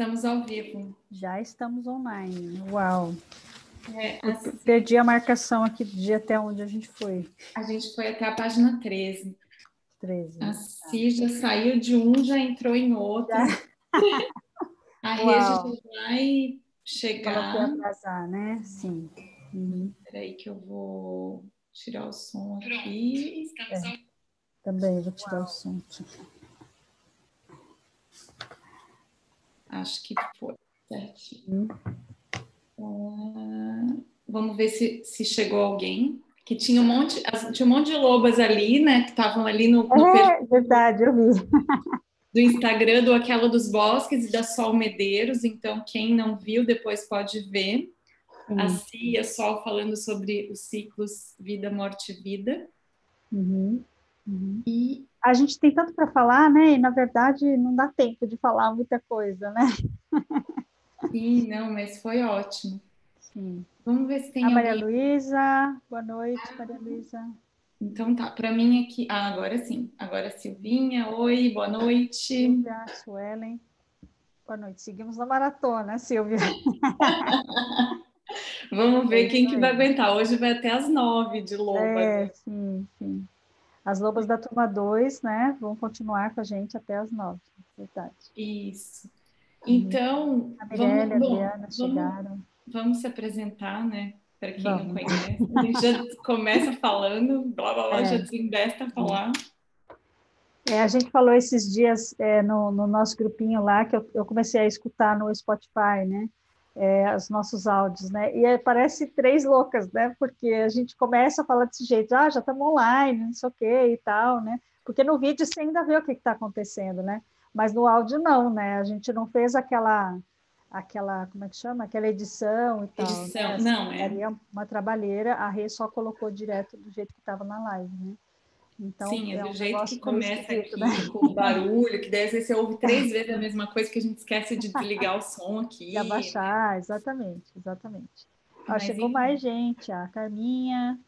Estamos ao vivo. Já estamos online. Uau! É, assim, perdi a marcação aqui do dia até onde a gente foi. A gente foi até a página 13. 13. A Si já saiu de um, já entrou em outro. a já vai chegar. Para atrasar, né? Sim. Uhum. Espera que eu vou tirar o som aqui. É. Também vou tirar Uau. o som. Acho que foi certinho. Uh, vamos ver se, se chegou alguém. Que tinha um monte, tinha um monte de lobas ali, né? Que estavam ali no, no é, verdade, eu vi. do Instagram do Aquela dos Bosques e da Sol Medeiros. Então, quem não viu, depois pode ver. Sim. A Cia Sol falando sobre os ciclos vida, morte, vida. Uhum. Uhum. E a gente tem tanto para falar, né? E na verdade não dá tempo de falar muita coisa, né? Sim, não, mas foi ótimo. Sim. Vamos ver se tem. A Maria Luísa, boa noite, ah, Maria Luísa. Então tá, para mim aqui. Ah, agora sim. Agora Silvinha, oi, boa noite. Silvia, Suelen. Boa noite. Seguimos na maratona, Silvia. Vamos ver quem que vai aguentar. Hoje vai até as nove de loba. É, sim, sim. As lobas da turma 2, né, vão continuar com a gente até as nove, verdade. Isso. Então, a Mirelle, vamos, a Adriana bom, chegaram. Vamos, vamos, se apresentar, né? Para quem vamos. não conhece. A gente já começa falando, blá blá blá, é. já desembesta a falar. É, a gente falou esses dias é, no, no, nosso grupinho lá, que eu, eu comecei a escutar no Spotify, né? É, os nossos áudios, né? E é, parece três loucas, né? Porque a gente começa a falar desse jeito, ah, já estamos online, não sei o quê e tal, né? Porque no vídeo você ainda vê o que está acontecendo, né? Mas no áudio não, né? A gente não fez aquela, aquela, como é que chama? Aquela edição e tal. Edição, né? não, é. uma trabalheira, a Rê só colocou direto do jeito que estava na live, né? Então, Sim, é, é do um jeito que começa aqui, né? com o barulho, que deve ser você ouve três vezes a mesma coisa que a gente esquece de desligar o som aqui. De abaixar, exatamente, exatamente. Ó, chegou enfim. mais gente, a Carminha,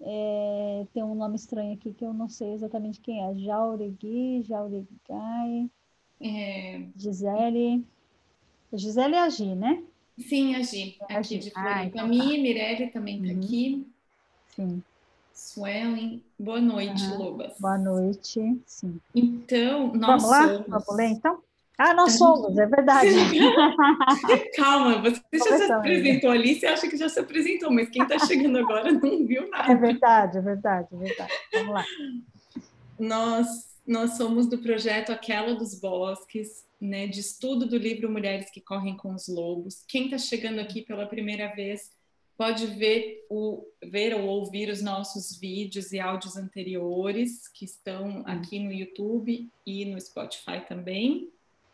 é, tem um nome estranho aqui que eu não sei exatamente quem é, Jauregui, Jauregai, é... Gisele, Gisele é a Gi, né? Sim, a Gi, aqui de Floripa. Ah, então, a minha, tá. Mirelle também está uhum. aqui. Sim. Suelen, boa noite. Lobas. Boa noite, sim. Então, nós Vamos lá? Somos... Vamos ler, então? Ah, nós somos, é verdade. Calma, você já se apresentou ali, você acha que já se apresentou, mas quem está chegando agora não viu nada. É verdade, é verdade, é verdade. Vamos lá. Nós, nós somos do projeto Aquela dos Bosques, né, de estudo do livro Mulheres que Correm com os Lobos. Quem está chegando aqui pela primeira vez, pode ver, o, ver ou ouvir os nossos vídeos e áudios anteriores que estão aqui no YouTube e no Spotify também.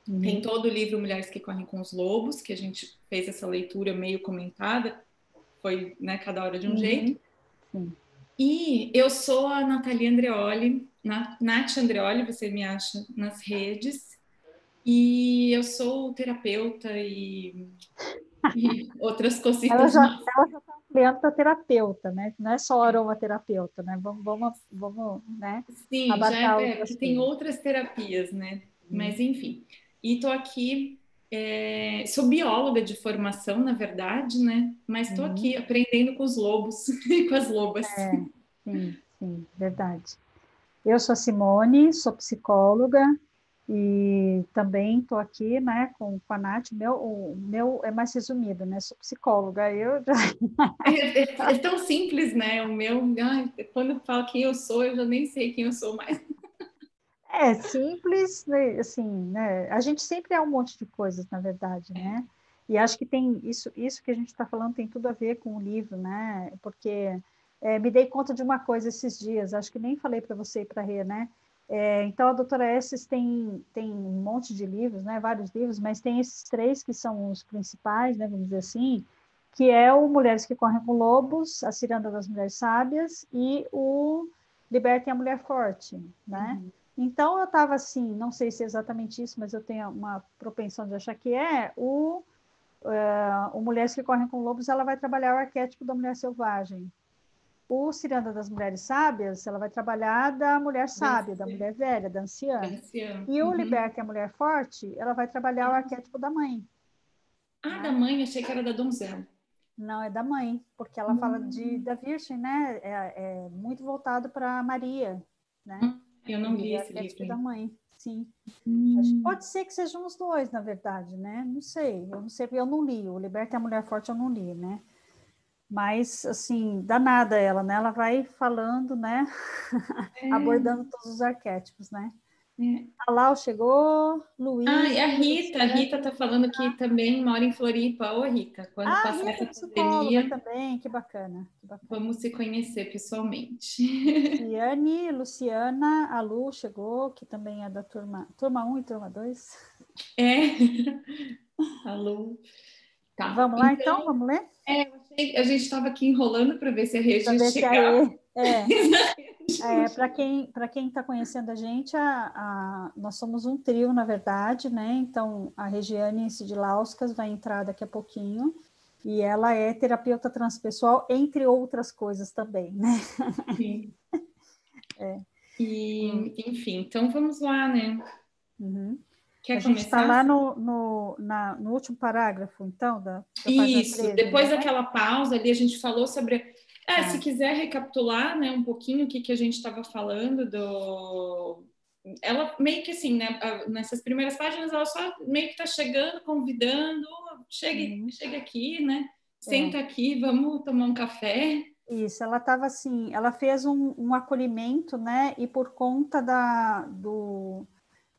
Uhum. Tem todo o livro Mulheres que Correm com os Lobos, que a gente fez essa leitura meio comentada, foi né, cada hora de um uhum. jeito. Sim. E eu sou a Natalia Andreoli, Nath Andreoli, você me acha nas redes. E eu sou terapeuta e e outras cositas. Ela já, ela já está ampliando para terapeuta, né? Não é só aromaterapeuta, né? Vamos, vamos, vamos né? Sim, já é, porque tem outras terapias, né? Hum. Mas enfim. E estou aqui, é, sou bióloga de formação, na verdade, né? Mas estou hum. aqui aprendendo com os lobos e com as lobas. É, sim, sim, verdade. Eu sou a Simone, sou psicóloga, e também estou aqui né, com, com a Nath, meu, o meu é mais resumido, né? Sou psicóloga, eu já... é, é, é, tão simples, né? O meu, ai, quando eu falo quem eu sou, eu já nem sei quem eu sou mais. É simples, né? assim, né? A gente sempre é um monte de coisas, na verdade, né? E acho que tem isso, isso que a gente está falando tem tudo a ver com o livro, né? Porque é, me dei conta de uma coisa esses dias, acho que nem falei para você e para a Rê, né? É, então, a doutora Esses tem, tem um monte de livros, né, vários livros, mas tem esses três que são os principais, né, vamos dizer assim, que é o Mulheres que Correm com Lobos, A Ciranda das Mulheres Sábias e o Libertem a Mulher Forte, né? Uhum. Então, eu estava assim, não sei se é exatamente isso, mas eu tenho uma propensão de achar que é, o, uh, o Mulheres que Correm com Lobos, ela vai trabalhar o arquétipo da mulher selvagem, o Ciranda das Mulheres Sábias, ela vai trabalhar da mulher sábia, da mulher velha, da anciã. anciã. E uhum. o Liberta a Mulher Forte, ela vai trabalhar o arquétipo da mãe. Ah, da mãe, achei que era da donzela. Não, é da mãe, porque ela uhum. fala de, hum. da Virgem, né? É, é muito voltado para Maria, né? Hum, eu não li esse livro. da mãe, sim. Hum. Pode ser que sejam os dois, na verdade, né? Não sei, eu não sei, eu não li. O Liberta a Mulher Forte eu não li, né? Mas assim, danada ela, né? Ela vai falando, né? É. Abordando todos os arquétipos, né? É. A Lau chegou, Luiz. Ah, e a Rita, a Rita tá falando que também mora em Floripa. Ô, Rita, quando ah, passar Rita essa pandemia. também, que bacana, que bacana. Vamos se conhecer pessoalmente. Liane, Luciana, a Lu chegou, que também é da turma, turma 1 e turma 2. É, a Lu. Tá. Vamos lá, então, então vamos ler? É, a gente estava aqui enrolando para ver se a Regi chegava. É. é para quem para quem está conhecendo a gente, a, a, nós somos um trio, na verdade, né? Então, a Regiane Sidilauskas vai entrar daqui a pouquinho. E ela é terapeuta transpessoal, entre outras coisas também, né? Sim. é. E, enfim, então vamos lá, né? Uhum. Quer a gente está lá no, no, na, no último parágrafo, então, da, da Isso, 13, depois né? daquela pausa ali, a gente falou sobre. É, Se quiser recapitular né, um pouquinho o que, que a gente estava falando do. Ela meio que assim, né, nessas primeiras páginas, ela só meio que está chegando, convidando, chegue, chegue aqui, né? Senta é. aqui, vamos tomar um café. Isso, ela estava assim, ela fez um, um acolhimento, né? E por conta da, do,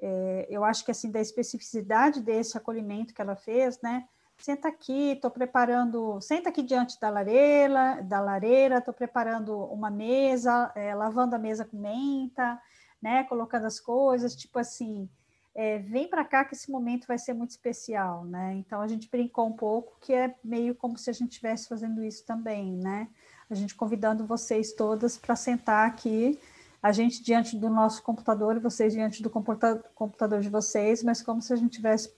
é, eu acho que assim da especificidade desse acolhimento que ela fez, né? Senta aqui, estou preparando, senta aqui diante da lareira, da lareira, estou preparando uma mesa, é, lavando a mesa com menta, né? Colocando as coisas, tipo assim, é, vem para cá que esse momento vai ser muito especial, né? Então a gente brincou um pouco que é meio como se a gente estivesse fazendo isso também, né? A gente convidando vocês todas para sentar aqui a gente diante do nosso computador e vocês diante do computador de vocês, mas como se a gente tivesse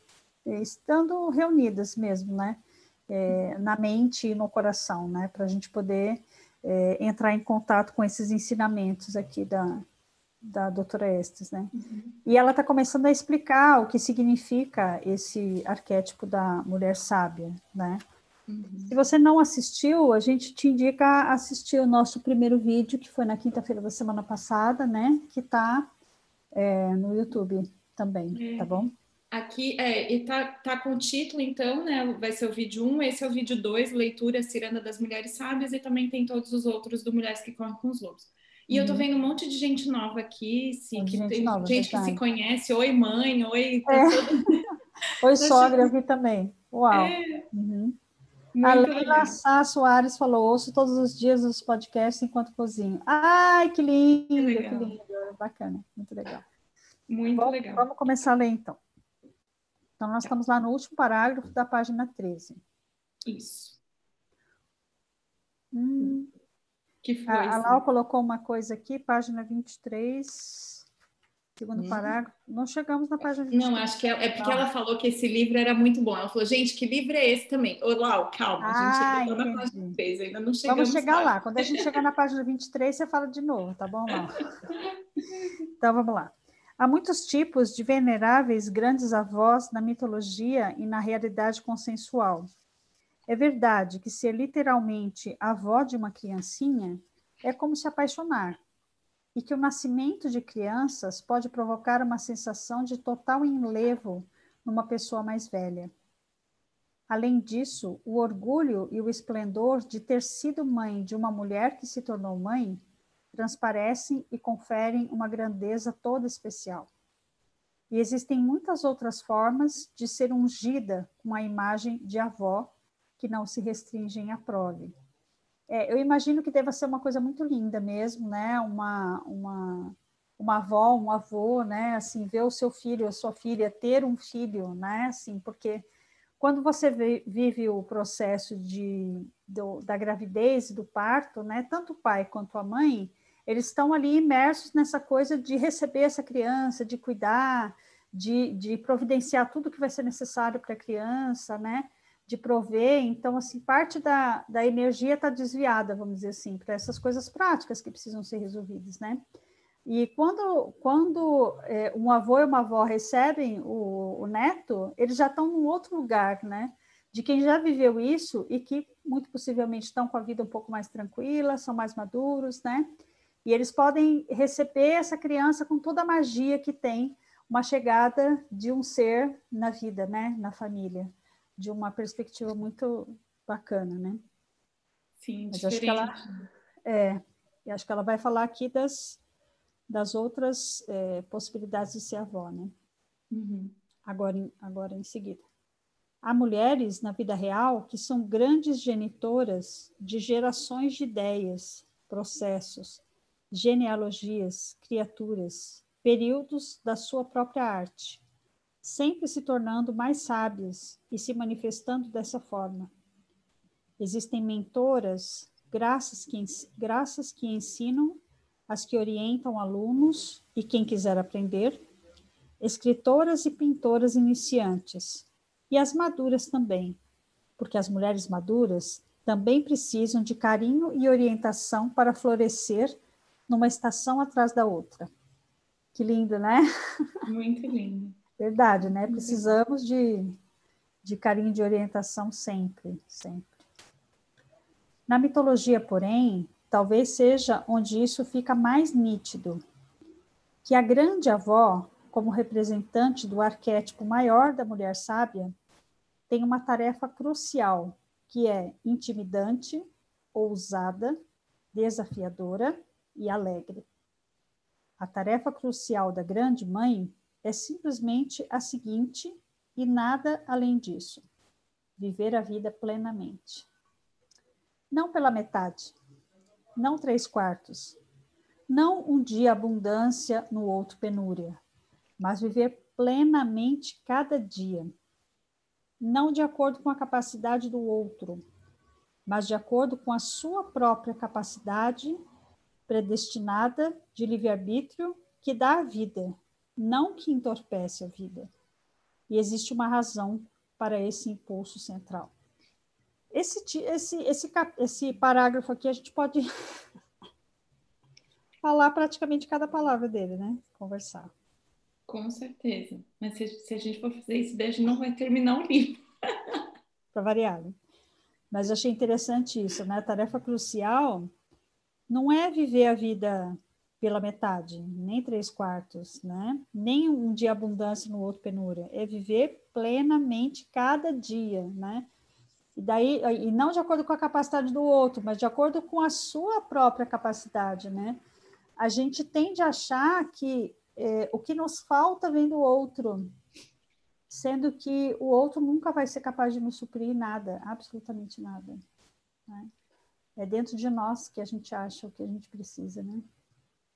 eh, estando reunidas mesmo, né? É, na mente e no coração, né? Para a gente poder é, entrar em contato com esses ensinamentos aqui da, da doutora Estes, né? Uhum. E ela está começando a explicar o que significa esse arquétipo da mulher sábia, né? Uhum. Se você não assistiu, a gente te indica assistir o nosso primeiro vídeo, que foi na quinta-feira da semana passada, né? Que está é, no YouTube também, é. tá bom? Aqui, é, e tá, tá com o título, então, né? Vai ser o vídeo 1, esse é o vídeo 2, Leitura Ciranda das Mulheres Sábias, e também tem todos os outros do Mulheres que Correm com os Lobos. E uhum. eu tô uhum. vendo um monte de gente nova aqui, sim, que gente tem nova, gente que se conhece. Oi, mãe, oi. Tá é. todo... oi, sogra, aqui também. Uau. É. Muito a Leila Sá Soares falou: ouço todos os dias os podcasts enquanto cozinho. Ai, que lindo, que, que lindo, bacana, muito legal. Muito legal. Vamos começar a ler então. Então, nós estamos lá no último parágrafo da página 13. Isso. Hum. Que foi? A, a Lau colocou uma coisa aqui, página 23. Segundo parágrafo. Não chegamos na página 20. Não, acho que é, é porque ela falou que esse livro era muito bom. Ela falou, gente, que livro é esse também? Ô, Lau, calma, ah, a gente ah, chegou na página 3, ainda não chegamos Vamos chegar lá. lá. Quando a gente chegar na página 23, você fala de novo, tá bom, Lau? então, vamos lá. Há muitos tipos de veneráveis grandes avós na mitologia e na realidade consensual. É verdade que ser literalmente avó de uma criancinha é como se apaixonar, e que o nascimento de crianças pode provocar uma sensação de total enlevo numa pessoa mais velha. Além disso, o orgulho e o esplendor de ter sido mãe de uma mulher que se tornou mãe transparecem e conferem uma grandeza toda especial. E existem muitas outras formas de ser ungida com a imagem de avó que não se restringem à prole. É, eu imagino que deva ser uma coisa muito linda mesmo, né? Uma, uma, uma avó, um avô, né? Assim, ver o seu filho, a sua filha ter um filho, né? Assim, porque quando você vive o processo de, do, da gravidez e do parto, né? Tanto o pai quanto a mãe, eles estão ali imersos nessa coisa de receber essa criança, de cuidar, de, de providenciar tudo que vai ser necessário para a criança, né? De prover, então, assim, parte da, da energia está desviada, vamos dizer assim, para essas coisas práticas que precisam ser resolvidas, né? E quando, quando é, um avô e uma avó recebem o, o neto, eles já estão num outro lugar, né? De quem já viveu isso e que muito possivelmente estão com a vida um pouco mais tranquila, são mais maduros, né? E eles podem receber essa criança com toda a magia que tem uma chegada de um ser na vida, né? Na família, de uma perspectiva muito bacana, né? Sim, Mas diferente. Acho que ela, é, acho que ela vai falar aqui das das outras é, possibilidades de ser avó, né? Uhum. Agora, em, agora em seguida. Há mulheres na vida real que são grandes genitoras de gerações de ideias, processos, genealogias, criaturas, períodos da sua própria arte, sempre se tornando mais sábias e se manifestando dessa forma. Existem mentoras, graças que, graças que ensinam as que orientam alunos e quem quiser aprender, escritoras e pintoras iniciantes, e as maduras também, porque as mulheres maduras também precisam de carinho e orientação para florescer numa estação atrás da outra. Que lindo, né? Muito lindo. Verdade, né? Precisamos de, de carinho de orientação sempre, sempre. Na mitologia, porém, talvez seja onde isso fica mais nítido, que a grande avó, como representante do arquétipo maior da mulher sábia, tem uma tarefa crucial, que é intimidante, ousada, desafiadora e alegre. A tarefa crucial da grande mãe é simplesmente a seguinte e nada além disso: viver a vida plenamente. Não pela metade, não três quartos. Não um dia abundância, no outro penúria, mas viver plenamente cada dia. Não de acordo com a capacidade do outro, mas de acordo com a sua própria capacidade predestinada de livre-arbítrio que dá a vida, não que entorpece a vida. E existe uma razão para esse impulso central. Esse, esse, esse, esse parágrafo aqui a gente pode falar praticamente cada palavra dele, né? Conversar. Com certeza. Mas se, se a gente for fazer isso, a gente não vai terminar o livro. Para variar. Né? Mas achei interessante isso, né? A tarefa crucial não é viver a vida pela metade, nem três quartos, né? Nem um dia abundância no outro penúria. É viver plenamente cada dia, né? E daí, e não de acordo com a capacidade do outro, mas de acordo com a sua própria capacidade, né? A gente tende a achar que é, o que nos falta vem do outro, sendo que o outro nunca vai ser capaz de nos suprir nada, absolutamente nada. Né? É dentro de nós que a gente acha o que a gente precisa, né?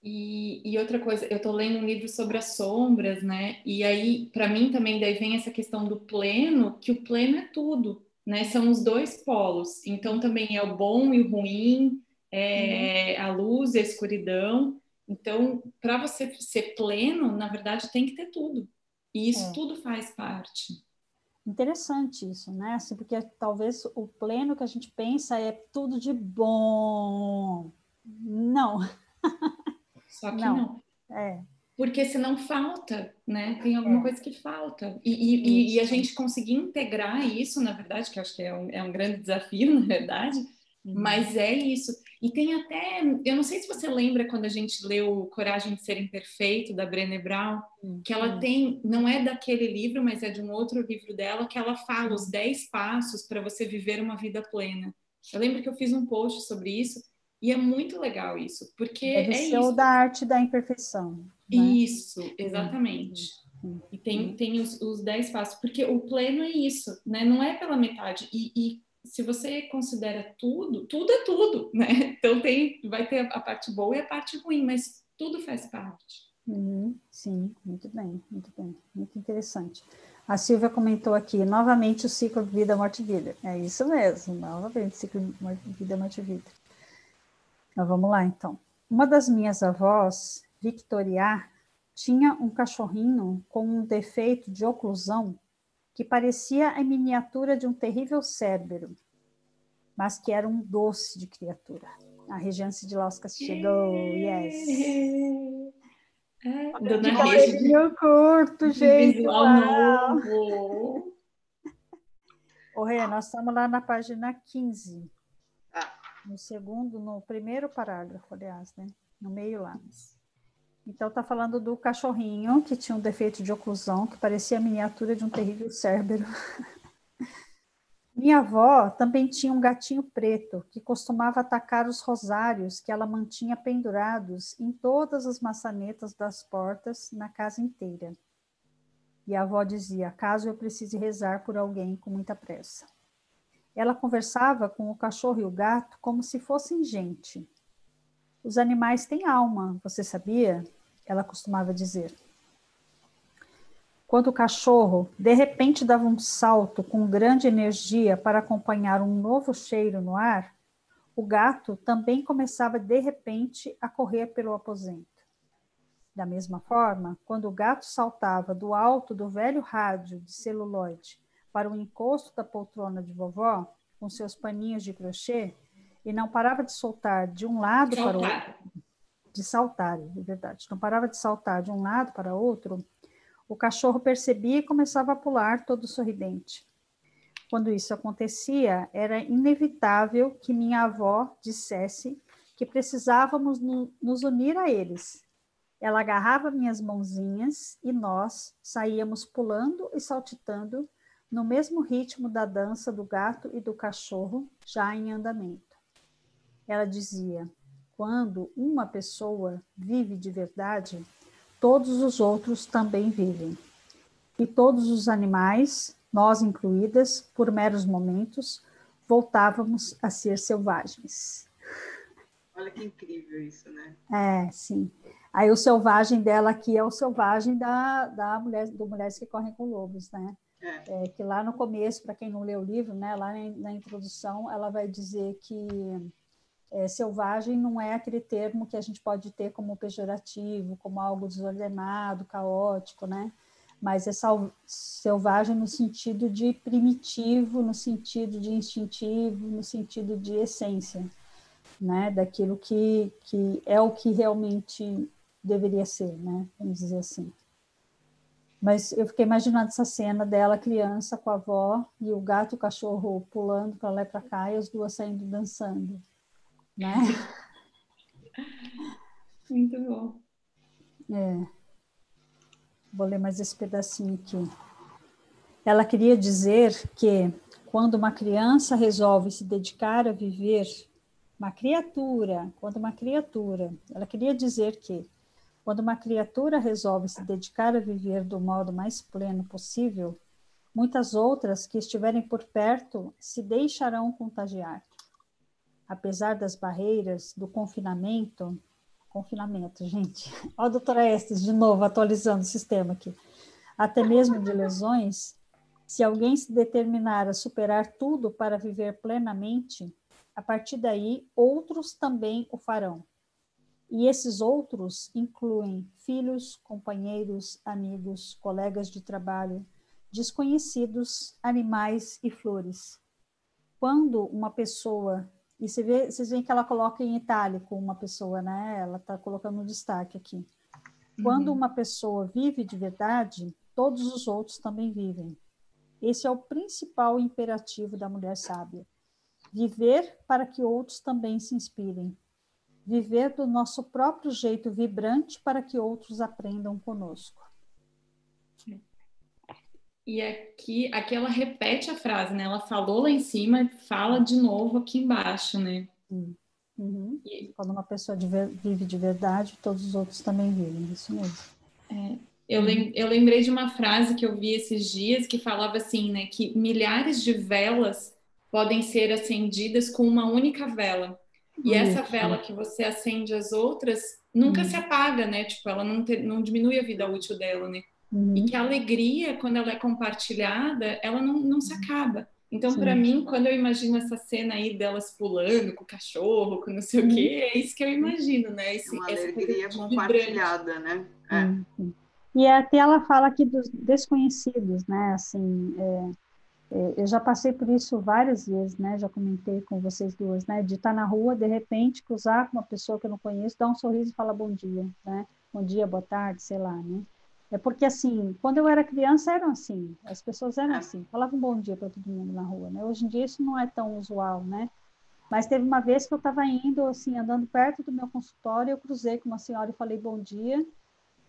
E, e, outra coisa, eu estou lendo um livro sobre as sombras, né? E aí, para mim também, daí vem essa questão do pleno, que o pleno é tudo né? São os dois polos. Então também é o bom e o ruim, é uhum. a luz e a escuridão. Então, para você ser pleno, na verdade, tem que ter tudo. E isso é. tudo faz parte. Interessante isso, né? Assim, porque talvez o pleno que a gente pensa é tudo de bom. Não. Só que não. não. É porque senão falta, né? Tem alguma é. coisa que falta. E, e, e, a gente conseguir integrar isso, na verdade, que eu acho que é um, é um grande desafio, na verdade, uhum. mas é isso. E tem até, eu não sei se você lembra quando a gente leu Coragem de Ser Imperfeito, da Brené Brown, uhum. que ela tem, não é daquele livro, mas é de um outro livro dela, que ela fala os 10 passos para você viver uma vida plena. Eu lembro que eu fiz um post sobre isso, e é muito legal isso, porque é ser isso. o da arte da imperfeição. Né? Isso, exatamente. Uhum. E tem, tem os, os dez passos, porque o pleno é isso, né? Não é pela metade. E, e, se você considera tudo, tudo é tudo, né? Então tem, vai ter a parte boa e a parte ruim, mas tudo faz parte. Uhum, sim, muito bem, muito bem, muito interessante. A Silvia comentou aqui, novamente o ciclo vida, morte, vida. É isso mesmo, novamente o ciclo vida, morte, vida. Mas vamos lá, então. Uma das minhas avós Victoria tinha um cachorrinho com um defeito de oclusão que parecia a miniatura de um terrível cérebro, mas que era um doce de criatura. A regência de Lauscas chegou, yes. É, Dona Rede. curto, gente. Visual novo. Ô, Rê, nós estamos lá na página 15. No segundo, no primeiro parágrafo, aliás, né? No meio lá. Então, está falando do cachorrinho que tinha um defeito de oclusão, que parecia a miniatura de um terrível cérebro. Minha avó também tinha um gatinho preto que costumava atacar os rosários que ela mantinha pendurados em todas as maçanetas das portas na casa inteira. E a avó dizia: caso eu precise rezar por alguém com muita pressa. Ela conversava com o cachorro e o gato como se fossem gente. Os animais têm alma, você sabia? ela costumava dizer. Quando o cachorro de repente dava um salto com grande energia para acompanhar um novo cheiro no ar, o gato também começava de repente a correr pelo aposento. Da mesma forma, quando o gato saltava do alto do velho rádio de celuloide para o encosto da poltrona de vovó, com seus paninhos de crochê, e não parava de soltar de um lado para o outro, de saltar, é verdade, não parava de saltar de um lado para outro, o cachorro percebia e começava a pular todo sorridente. Quando isso acontecia, era inevitável que minha avó dissesse que precisávamos no, nos unir a eles. Ela agarrava minhas mãozinhas e nós saíamos pulando e saltitando no mesmo ritmo da dança do gato e do cachorro já em andamento. Ela dizia: quando uma pessoa vive de verdade, todos os outros também vivem. E todos os animais, nós incluídas, por meros momentos, voltávamos a ser selvagens. Olha que incrível isso, né? É, sim. Aí o selvagem dela aqui é o selvagem da, da mulher, do Mulheres que Correm com Lobos, né? É. É, que lá no começo, para quem não leu o livro, né, lá na, introdução, ela vai dizer que é, selvagem não é aquele termo que a gente pode ter como pejorativo, como algo desordenado, caótico, né? Mas é selvagem no sentido de primitivo, no sentido de instintivo, no sentido de essência, né? Daquilo que, que é o que realmente deveria ser, né? Vamos dizer assim. Mas eu fiquei imaginando essa cena dela, criança, com a avó, e o gato e o cachorro pulando para lá e para cá, e as duas saindo dançando né? Muito bom. É. Vou ler mais esse pedacinho aqui. Ela queria dizer que quando uma criança resolve se dedicar a viver, uma criatura, quando uma criatura, ela queria dizer que quando uma criatura resolve se dedicar a viver do modo mais pleno possível, muitas outras que estiverem por perto se deixarão contagiar. Apesar das barreiras do confinamento, confinamento, gente, olha a doutora Estes de novo atualizando o sistema aqui, até mesmo de lesões, se alguém se determinar a superar tudo para viver plenamente, a partir daí outros também o farão. E esses outros incluem filhos, companheiros, amigos, colegas de trabalho, desconhecidos, animais e flores. Quando uma pessoa e você vê, vocês veem que ela coloca em itálico uma pessoa, né? Ela está colocando um destaque aqui. Quando uhum. uma pessoa vive de verdade, todos os outros também vivem. Esse é o principal imperativo da mulher sábia. Viver para que outros também se inspirem. Viver do nosso próprio jeito vibrante para que outros aprendam conosco. E aqui, aqui ela repete a frase, né? Ela falou lá em cima, fala de novo aqui embaixo, né? Uhum. Quando uma pessoa de ver, vive de verdade, todos os outros também vivem, isso mesmo. É, eu, lem, eu lembrei de uma frase que eu vi esses dias que falava assim, né? Que milhares de velas podem ser acendidas com uma única vela. E essa vela que você acende as outras nunca uhum. se apaga, né? Tipo, ela não, te, não diminui a vida útil dela, né? Uhum. E que a alegria, quando ela é compartilhada, ela não, não se acaba. Então, para mim, quando eu imagino essa cena aí delas pulando com o cachorro, com não sei o quê, uhum. é isso que eu imagino, né? Esse, uma alegria compartilhada, né? É. Uhum. E até ela fala aqui dos desconhecidos, né? Assim, é, é, eu já passei por isso várias vezes, né? Já comentei com vocês duas, né? De estar na rua, de repente, cruzar com uma pessoa que eu não conheço, dar um sorriso e falar bom dia, né? Bom dia, boa tarde, sei lá, né? É porque, assim, quando eu era criança, eram assim, as pessoas eram assim, falavam bom dia para todo mundo na rua, né? Hoje em dia isso não é tão usual, né? Mas teve uma vez que eu estava indo, assim, andando perto do meu consultório, eu cruzei com uma senhora e falei bom dia,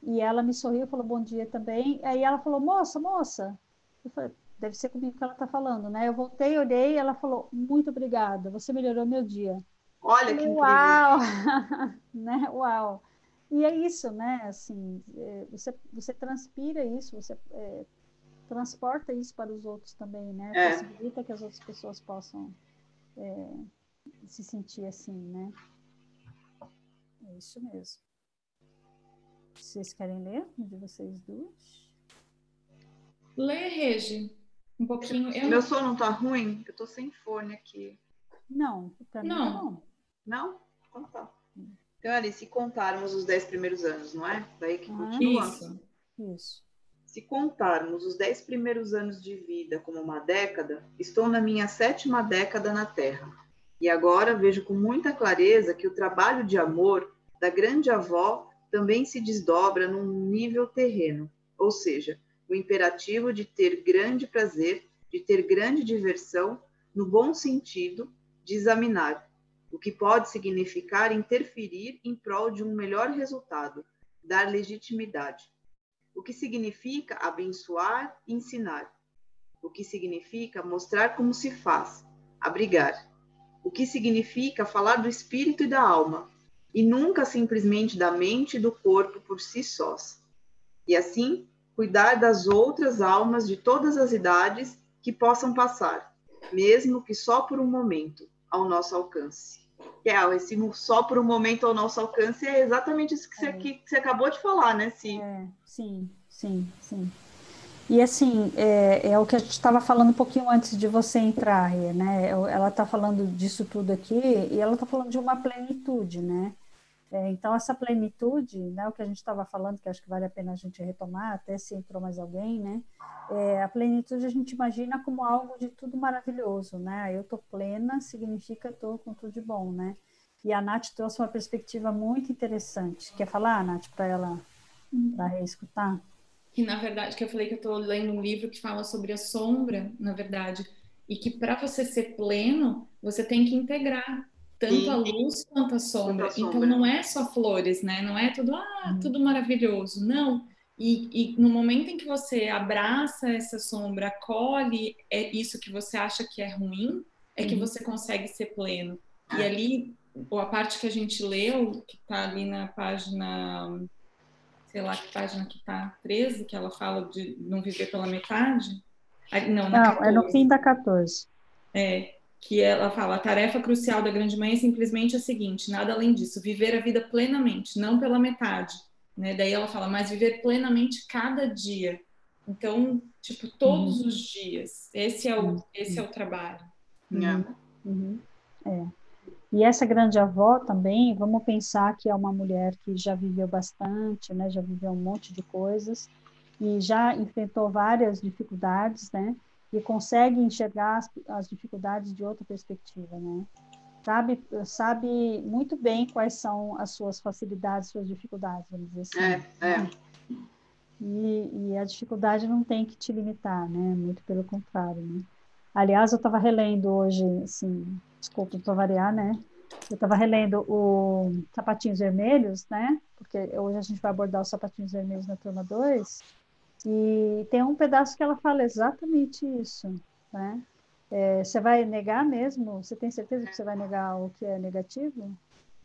e ela me sorriu e falou bom dia também, aí ela falou, moça, moça, eu falei, deve ser comigo que ela está falando, né? Eu voltei, olhei, ela falou, muito obrigada, você melhorou meu dia. Olha que incrível. Uau! né? Uau! E é isso, né? Assim, é, você, você transpira isso, você é, transporta isso para os outros também, né? É. Possibilita que as outras pessoas possam é, se sentir assim, né? É isso mesmo. Vocês querem ler de vocês duas? Lê, Regi. Um pouquinho. Eu... Meu som não tá ruim? Eu tô sem fone aqui. Não, pra mim não. Não? não? Então tá. Então, ali, se contarmos os dez primeiros anos, não é? Daí que ah, continua. Isso. isso. Se contarmos os dez primeiros anos de vida como uma década, estou na minha sétima década na Terra. E agora vejo com muita clareza que o trabalho de amor da grande avó também se desdobra num nível terreno, ou seja, o imperativo de ter grande prazer, de ter grande diversão, no bom sentido, de examinar, o que pode significar interferir em prol de um melhor resultado, dar legitimidade. O que significa abençoar ensinar. O que significa mostrar como se faz, abrigar. O que significa falar do espírito e da alma, e nunca simplesmente da mente e do corpo por si sós. E assim, cuidar das outras almas de todas as idades que possam passar, mesmo que só por um momento, ao nosso alcance. É, esse só por um momento ao nosso alcance é exatamente isso que, você, é. que você acabou de falar, né, Sim, é, sim, sim, sim. E assim, é, é o que a gente estava falando um pouquinho antes de você entrar, né? Ela está falando disso tudo aqui e ela está falando de uma plenitude, né? É, então, essa plenitude, né, o que a gente estava falando, que acho que vale a pena a gente retomar, até se entrou mais alguém, né? É, a plenitude a gente imagina como algo de tudo maravilhoso, né? Eu estou plena significa estou com tudo de bom, né? E a Nath trouxe uma perspectiva muito interessante. Quer falar, Nath, para ela para reescutar? Que na verdade, que eu falei que eu estou lendo um livro que fala sobre a sombra, na verdade, e que para você ser pleno, você tem que integrar tanto Sim. a luz quanto a sombra. a sombra. Então não é só flores, né? Não é tudo, ah, uhum. tudo maravilhoso. Não. E, e, no momento em que você abraça essa sombra, acolhe é isso que você acha que é ruim, é que uhum. você consegue ser pleno. E ali, a parte que a gente leu, que está ali na página, sei lá que página que está, 13, que ela fala de não viver pela metade. Não, na não 14. é no fim da 14. É, que ela fala: a tarefa crucial da grande mãe é simplesmente a seguinte, nada além disso, viver a vida plenamente, não pela metade. Né? Daí ela fala, mas viver plenamente cada dia. Então, tipo, todos uhum. os dias. Esse é o, uhum. esse é o trabalho. Uhum. uhum. É. E essa grande avó também, vamos pensar que é uma mulher que já viveu bastante, né? Já viveu um monte de coisas e já enfrentou várias dificuldades, né? E consegue enxergar as, as dificuldades de outra perspectiva, né? Sabe, sabe muito bem quais são as suas facilidades, suas dificuldades, vamos dizer assim. É, é. E, e a dificuldade não tem que te limitar, né? Muito pelo contrário, né? Aliás, eu estava relendo hoje, assim, desculpa, para variar, né? Eu estava relendo o Sapatinhos Vermelhos, né? Porque hoje a gente vai abordar os Sapatinhos Vermelhos na turma 2. E tem um pedaço que ela fala exatamente isso, né? É, você vai negar mesmo? Você tem certeza que você vai negar o que é negativo?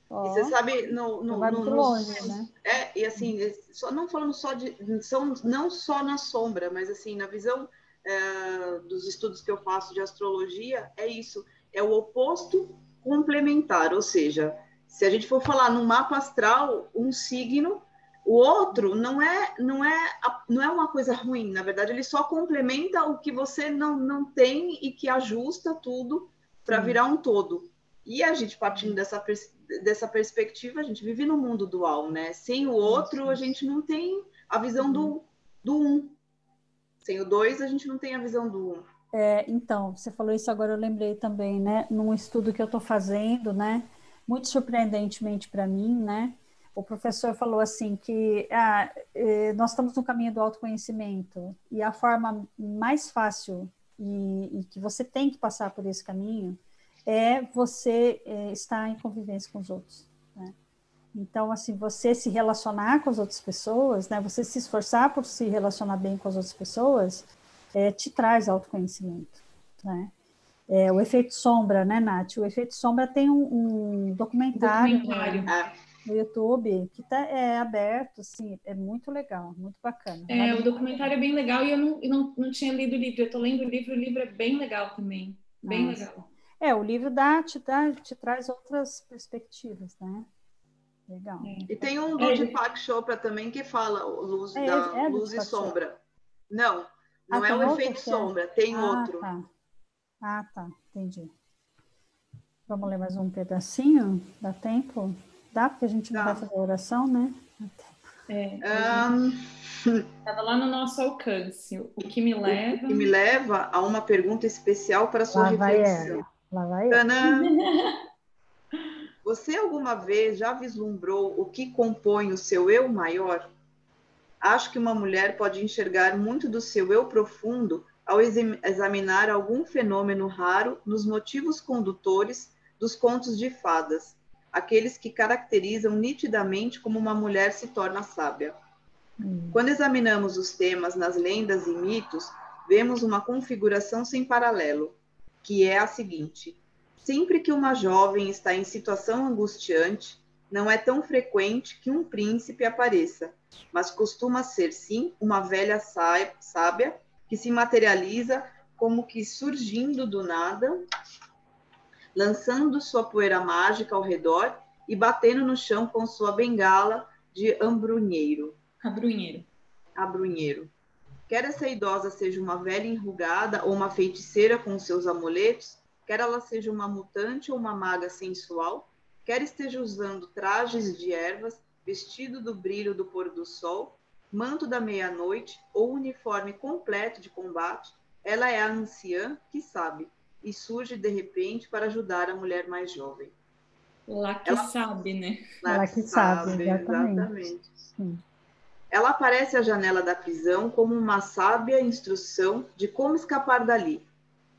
Oh, e você sabe, no, no, vai muito no, longe, né? É, e assim, só, não falando só de. São, não só na sombra, mas assim, na visão é, dos estudos que eu faço de astrologia, é isso. É o oposto complementar, ou seja, se a gente for falar no mapa astral, um signo o outro não é, não é, não é uma coisa ruim, na verdade, ele só complementa o que você não, não tem e que ajusta tudo para virar um todo. E a gente, partindo dessa, dessa perspectiva, a gente vive no mundo dual, né? Sem o outro, a gente não tem a visão do, uhum. do um. Sem o dois, a gente não tem a visão do um. É, então, você falou isso agora, eu lembrei também, né? Num estudo que eu estou fazendo, né? Muito surpreendentemente para mim, né? O professor falou assim que ah, eh, nós estamos no caminho do autoconhecimento e a forma mais fácil e, e que você tem que passar por esse caminho é você é, estar em convivência com os outros. Né? Então, assim, você se relacionar com as outras pessoas, né? Você se esforçar por se relacionar bem com as outras pessoas, é, te traz autoconhecimento, né? É, o efeito sombra, né, Nath? O efeito sombra tem um, um documentário, documentário. Né, no YouTube que tá, é aberto, assim, é muito legal, muito bacana. É, o documentário é bem legal e eu não, eu não, não tinha lido o livro, eu estou lendo o livro, o livro é bem legal também, bem Nossa. legal. É, o livro dá, te, dá, te traz outras perspectivas, né? Legal. É. E tem um do é, Deepak Chopra também que fala luz, é, da, é luz e sombra. Não, não ah, é o efeito é? sombra, tem ah, outro. Tá. Ah, tá, entendi. Vamos ler mais um pedacinho? Dá tempo? Dá, porque a gente não vai fazer oração, né? É, Estava um... lá no nosso alcance. O que me leva. O que me leva a uma pergunta especial para a sua lá reflexão. Lá vai Você alguma vez já vislumbrou o que compõe o seu eu maior? Acho que uma mulher pode enxergar muito do seu eu profundo ao examinar algum fenômeno raro nos motivos condutores dos contos de fadas, aqueles que caracterizam nitidamente como uma mulher se torna sábia. Hum. Quando examinamos os temas nas lendas e mitos, vemos uma configuração sem paralelo que é a seguinte: sempre que uma jovem está em situação angustiante, não é tão frequente que um príncipe apareça, mas costuma ser sim uma velha sábia que se materializa como que surgindo do nada, lançando sua poeira mágica ao redor e batendo no chão com sua bengala de ambrunheiro. Abrunheiro. Abrunheiro. Quer essa idosa seja uma velha enrugada ou uma feiticeira com seus amuletos, quer ela seja uma mutante ou uma maga sensual, quer esteja usando trajes de ervas, vestido do brilho do pôr do sol, manto da meia-noite ou uniforme completo de combate, ela é a anciã que sabe e surge de repente para ajudar a mulher mais jovem. Lá que ela, sabe, né? Lá, lá que, que sabe, sabe, exatamente. exatamente. Sim. Ela aparece à janela da prisão como uma sábia instrução de como escapar dali.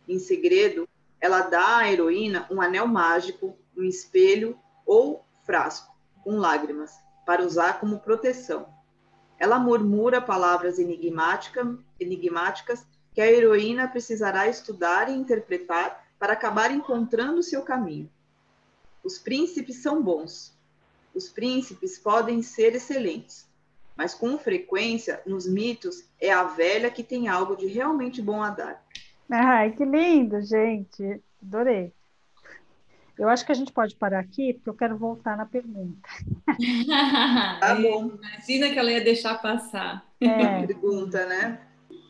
Em segredo, ela dá à heroína um anel mágico, um espelho ou frasco com lágrimas, para usar como proteção. Ela murmura palavras enigmática, enigmáticas que a heroína precisará estudar e interpretar para acabar encontrando seu caminho. Os príncipes são bons. Os príncipes podem ser excelentes, mas com frequência, nos mitos, é a velha que tem algo de realmente bom a dar. Ai, que lindo, gente. Adorei. Eu acho que a gente pode parar aqui, porque eu quero voltar na pergunta. tá bom. Imagina que ela ia deixar passar. É. A pergunta, né?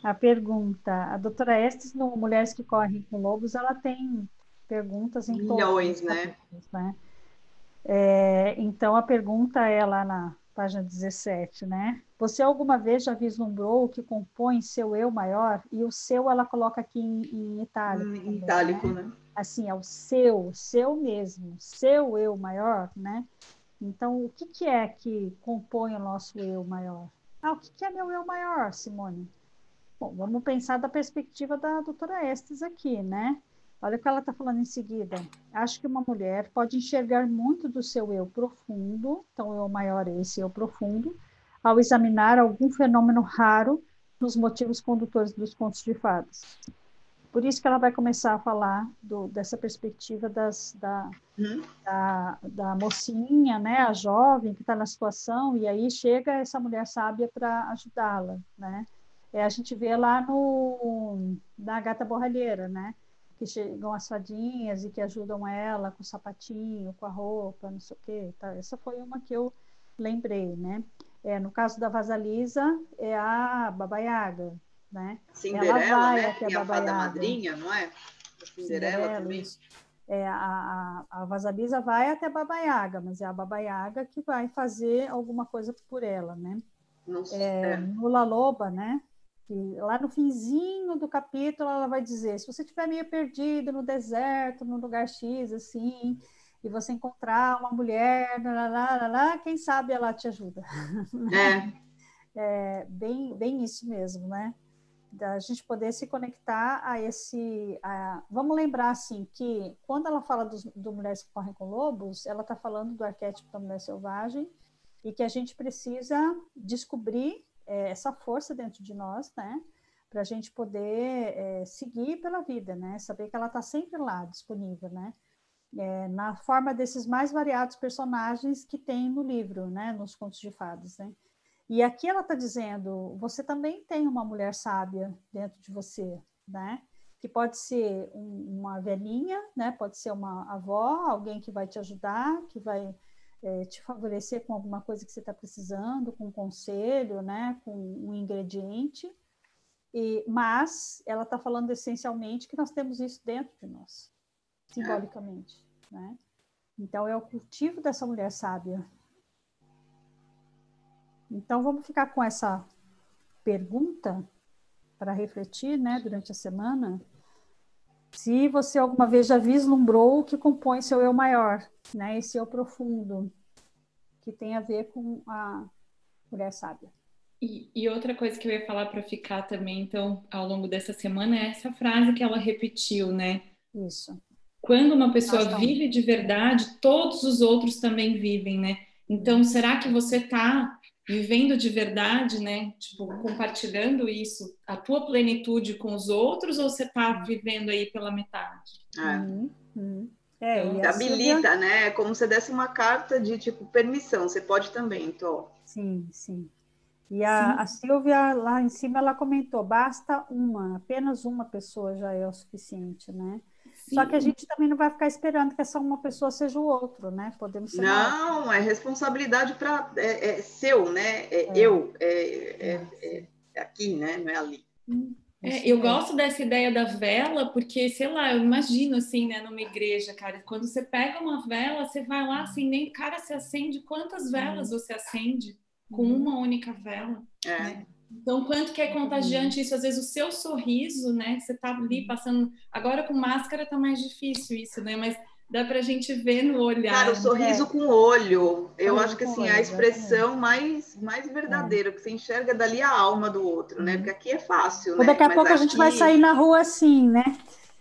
A pergunta. A doutora Estes, no Mulheres que Correm com Lobos, ela tem perguntas em Milhões, né? né? É, então, a pergunta é lá na página 17, né? Você alguma vez já vislumbrou o que compõe seu eu maior? E o seu ela coloca aqui em, em itálico. Hum, também, itálico, né? né? Assim, é o seu, seu mesmo, seu eu maior, né? Então, o que, que é que compõe o nosso eu maior? Ah, o que, que é meu eu maior, Simone? Bom, vamos pensar da perspectiva da doutora Estes aqui, né? Olha o que ela está falando em seguida. Acho que uma mulher pode enxergar muito do seu eu profundo, então o eu maior é esse eu profundo, ao examinar algum fenômeno raro nos motivos condutores dos contos de fadas. Por isso que ela vai começar a falar do, dessa perspectiva das, da, uhum. da, da, mocinha, né, a jovem que está na situação, e aí chega essa mulher sábia para ajudá-la, né? É, a gente vê lá no, na Gata Borralheira, né? que chegam as fadinhas e que ajudam ela com o sapatinho, com a roupa, não sei o quê. Tá? Essa foi uma que eu lembrei, né? É, no caso da Vasalisa, é a Babaiaga, né? Cinderela, ela vai né? até a, a fada madrinha, não é? A Cinderela, Cinderela também. É, a, a, a Vasalisa vai até a Babaiaga, mas é a Babaiaga que vai fazer alguma coisa por ela, né? Não, é, é. Lula Loba, né? Que lá no finzinho do capítulo ela vai dizer: se você estiver meio perdido no deserto, no lugar X, assim, e você encontrar uma mulher, lá, lá, lá, quem sabe ela te ajuda. É. é bem, bem isso mesmo, né? Da gente poder se conectar a esse. A... Vamos lembrar, assim, que quando ela fala dos, do Mulheres que Correm com Lobos, ela está falando do arquétipo da mulher selvagem e que a gente precisa descobrir é, essa força dentro de nós, né? Para a gente poder é, seguir pela vida, né? Saber que ela está sempre lá, disponível, né? É, na forma desses mais variados personagens que tem no livro, né? Nos contos de fadas, né? E aqui ela está dizendo, você também tem uma mulher sábia dentro de você, né? Que pode ser um, uma velhinha, né? Pode ser uma avó, alguém que vai te ajudar, que vai é, te favorecer com alguma coisa que você está precisando, com um conselho, né, com um ingrediente, e, mas ela está falando essencialmente que nós temos isso dentro de nós, simbolicamente, né? Então é o cultivo dessa mulher sábia. Então vamos ficar com essa pergunta para refletir, né, durante a semana. Se você alguma vez já vislumbrou o que compõe seu eu maior, né? Esse eu profundo, que tem a ver com a mulher sábia. E, e outra coisa que eu ia falar para ficar também, então, ao longo dessa semana, é essa frase que ela repetiu, né? Isso. Quando uma pessoa vive de verdade, todos os outros também vivem, né? Então, será que você está vivendo de verdade, né? Tipo, compartilhando isso, a tua plenitude com os outros, ou você está vivendo aí pela metade? É. Uhum, uhum. É, então, habilita, Silvia... né? É como se desse uma carta de tipo permissão, você pode também, então. Sim, sim. E a, a, Silvia lá em cima ela comentou: basta uma, apenas uma pessoa já é o suficiente, né? Sim. Só que a gente também não vai ficar esperando que essa uma pessoa seja o outro, né? Podemos ser Não, é responsabilidade para é, é, seu, né? É, é. eu, é, é, é, aqui, né? Não é ali. É, eu gosto dessa ideia da vela, porque, sei lá, eu imagino assim, né, numa igreja, cara, quando você pega uma vela, você vai lá assim, nem cara se acende, quantas velas você acende com uhum. uma única vela? É. Né? Então, quanto que é contagiante isso? Às vezes o seu sorriso, né? Você tá ali uhum. passando. Agora com máscara tá mais difícil isso, né? Mas dá pra gente ver no olhar. Cara, o sorriso né? com o olho. Eu acho que assim, olho, a expressão mais, mais verdadeira, é. que você enxerga dali a alma do outro, né? Uhum. Porque aqui é fácil, né? Daqui a mas pouco aqui... a gente vai sair na rua assim, né?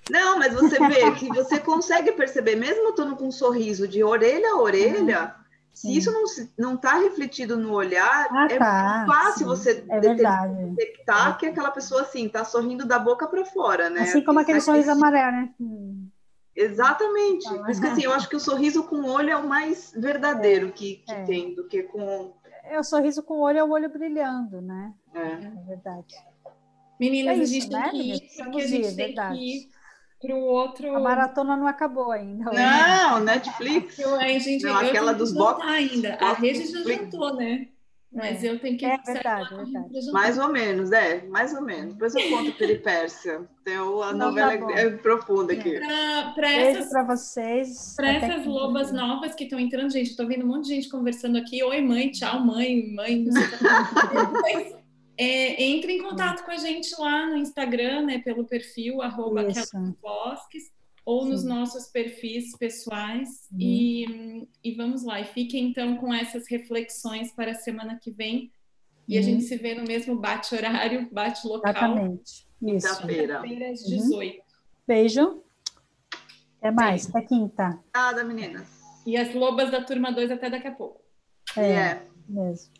Não, mas você vê que você consegue perceber, mesmo estando com um sorriso de orelha a orelha, uhum. Se Sim. isso não não está refletido no olhar, ah, é tá. fácil Sim. você é detectar é. que aquela pessoa assim está sorrindo da boca para fora, né? Assim como aquele sorriso amarelo, né? Hum. Exatamente. Por isso que assim, eu acho que o sorriso com o olho é o mais verdadeiro que, que é. tem do que com. É o sorriso com o olho é o olho brilhando, né? É, é verdade. Meninas, é isso, a gente né, tem que ir, porque a gente tem verdade. que ir para o outro. A maratona não acabou ainda. Não, Netflix. Eu, a gente, não, aquela dos box ainda. A rede já jantou, né? Mas é. eu tenho que. É verdade, é verdade. Mais ou menos, é, mais ou menos. Depois eu conto peripécia. Tem a não, novela tá é profunda aqui. Para essas, para vocês. Para essas lobas novas que estão entrando, gente, estou vendo um monte de gente conversando aqui. Oi, mãe, tchau, mãe, mãe. É, entre em contato com a gente lá no Instagram, né, pelo perfil arroba Bosques, ou Sim. nos nossos perfis pessoais. Uhum. E, e vamos lá. E fiquem então com essas reflexões para a semana que vem. E uhum. a gente se vê no mesmo bate-horário, bate-local. Exatamente. Isso. Quinta-feira. às 18. Uhum. Beijo. Até mais. Beijo. Até quinta. Obrigada, meninas. E as lobas da turma 2 até daqui a pouco. É, é. mesmo.